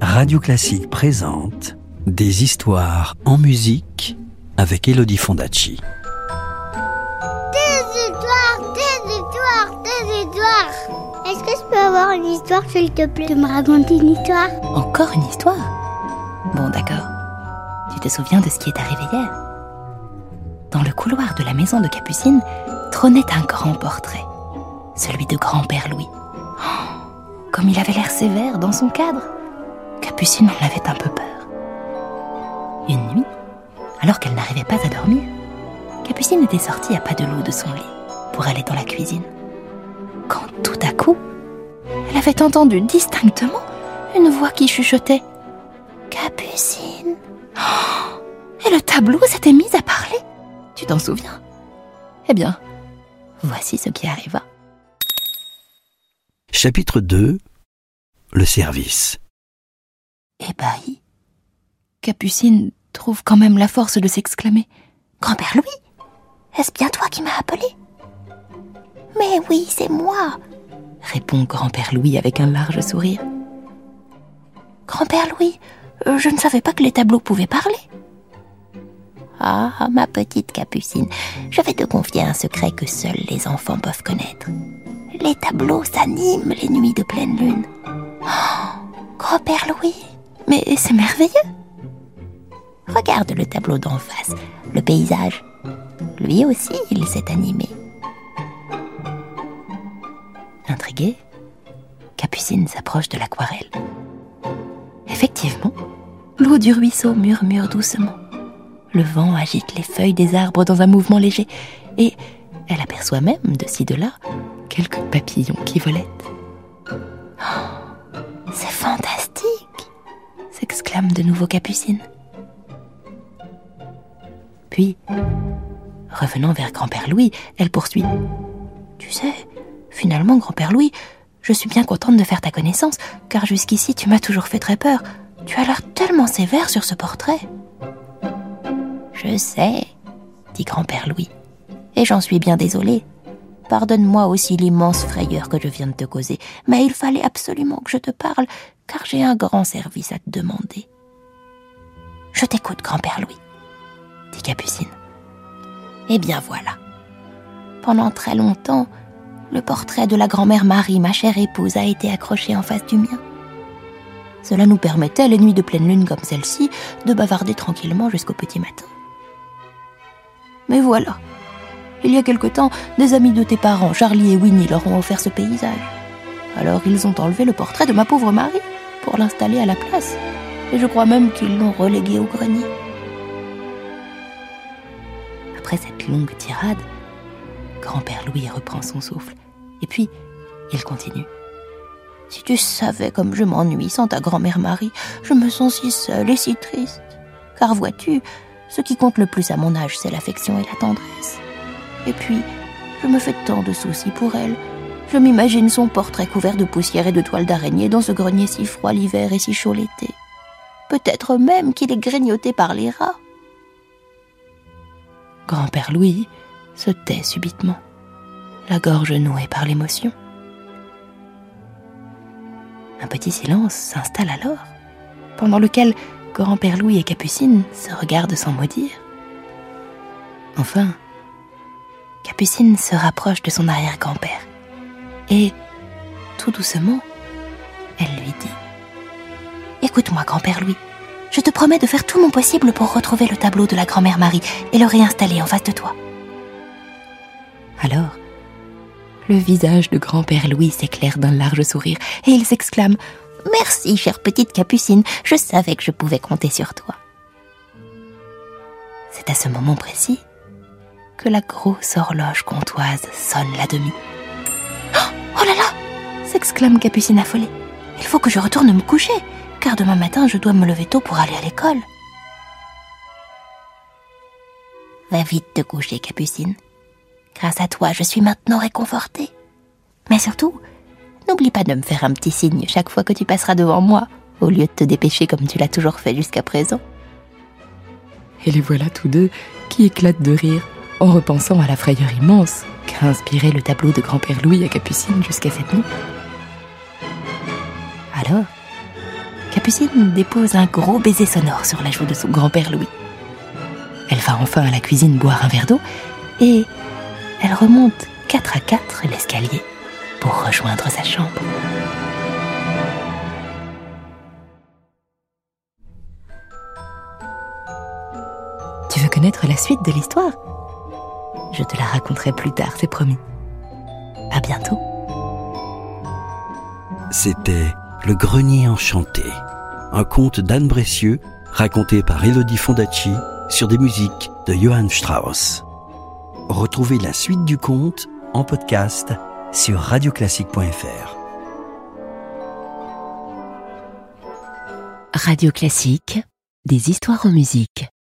Radio Classique présente Des histoires en musique avec Elodie Fondacci. Des histoires, des histoires, des histoires. Est-ce que je peux avoir une histoire, s'il te plaît, de me raconter une histoire? Encore une histoire? Bon, d'accord. Tu te souviens de ce qui est arrivé hier? Dans le couloir de la maison de Capucine trônait un grand portrait, celui de grand-père Louis. Oh, comme il avait l'air sévère dans son cadre, Capucine en avait un peu peur. Une nuit, alors qu'elle n'arrivait pas à dormir, Capucine était sortie à pas de loup de son lit pour aller dans la cuisine. Quand tout à coup, elle avait entendu distinctement une voix qui chuchotait Capucine. Oh, et le tableau s'était mis à parler. Tu t'en souviens? Eh bien, voici ce qui arriva. Chapitre 2 Le service. Ébahie, Capucine trouve quand même la force de s'exclamer Grand-père Louis, est-ce bien toi qui m'as appelé? Mais oui, c'est moi, répond grand-père Louis avec un large sourire. Grand-père Louis, je ne savais pas que les tableaux pouvaient parler. Ah, ma petite Capucine, je vais te confier un secret que seuls les enfants peuvent connaître. Les tableaux s'animent les nuits de pleine lune. Oh, grand-père Louis, mais c'est merveilleux. Regarde le tableau d'en face, le paysage. Lui aussi, il s'est animé. Intriguée, Capucine s'approche de l'aquarelle. Effectivement, l'eau du ruisseau murmure doucement. Le vent agite les feuilles des arbres dans un mouvement léger et elle aperçoit même, de ci de là, quelques papillons qui volettent. Oh, c'est fantastique s'exclame de nouveau Capucine. Puis, revenant vers grand-père Louis, elle poursuit. Tu sais, finalement, grand-père Louis, je suis bien contente de faire ta connaissance, car jusqu'ici tu m'as toujours fait très peur. Tu as l'air tellement sévère sur ce portrait. Je sais, dit grand-père Louis, et j'en suis bien désolée. Pardonne-moi aussi l'immense frayeur que je viens de te causer, mais il fallait absolument que je te parle, car j'ai un grand service à te demander. Je t'écoute, grand-père Louis, dit Capucine. Eh bien voilà. Pendant très longtemps, le portrait de la grand-mère Marie, ma chère épouse, a été accroché en face du mien. Cela nous permettait, les nuits de pleine lune comme celle-ci, de bavarder tranquillement jusqu'au petit matin. Mais voilà, il y a quelque temps, des amis de tes parents, Charlie et Winnie, leur ont offert ce paysage. Alors ils ont enlevé le portrait de ma pauvre Marie pour l'installer à la place. Et je crois même qu'ils l'ont relégué au grenier. Après cette longue tirade, grand-père Louis reprend son souffle. Et puis, il continue. Si tu savais comme je m'ennuie sans ta grand-mère Marie, je me sens si seule et si triste. Car vois-tu, ce qui compte le plus à mon âge, c'est l'affection et la tendresse. Et puis, je me fais tant de soucis pour elle. Je m'imagine son portrait couvert de poussière et de toiles d'araignée dans ce grenier si froid l'hiver et si chaud l'été. Peut-être même qu'il est grignoté par les rats. Grand-père Louis se tait subitement, la gorge nouée par l'émotion. Un petit silence s'installe alors, pendant lequel grand-père Louis et Capucine se regardent sans mot dire. Enfin, Capucine se rapproche de son arrière-grand-père et, tout doucement, elle lui dit Écoute-moi, grand-père Louis, je te promets de faire tout mon possible pour retrouver le tableau de la grand-mère Marie et le réinstaller en face de toi. Alors, le visage de grand-père Louis s'éclaire d'un large sourire et il s'exclame Merci, chère petite Capucine, je savais que je pouvais compter sur toi. C'est à ce moment précis que la grosse horloge comtoise sonne la demi. Oh, là là s'exclame Capucine affolée. Il faut que je retourne me coucher, car demain matin je dois me lever tôt pour aller à l'école. Va vite te coucher, Capucine. Grâce à toi, je suis maintenant réconfortée. Mais surtout, n'oublie pas de me faire un petit signe chaque fois que tu passeras devant moi, au lieu de te dépêcher comme tu l'as toujours fait jusqu'à présent. Et les voilà tous deux qui éclatent de rire en repensant à la frayeur immense qu'a inspiré le tableau de grand-père Louis à Capucine jusqu'à cette nuit. Alors, Capucine dépose un gros baiser sonore sur la joue de son grand-père Louis. Elle va enfin à la cuisine boire un verre d'eau et elle remonte quatre à quatre l'escalier pour rejoindre sa chambre. Tu veux connaître la suite de l'histoire? Je te la raconterai plus tard, c'est promis. À bientôt. C'était Le Grenier Enchanté, un conte d'Anne Bressieux raconté par Elodie Fondacci sur des musiques de Johann Strauss. Retrouvez la suite du conte en podcast sur radioclassique.fr. Radio Classique, des histoires en musique.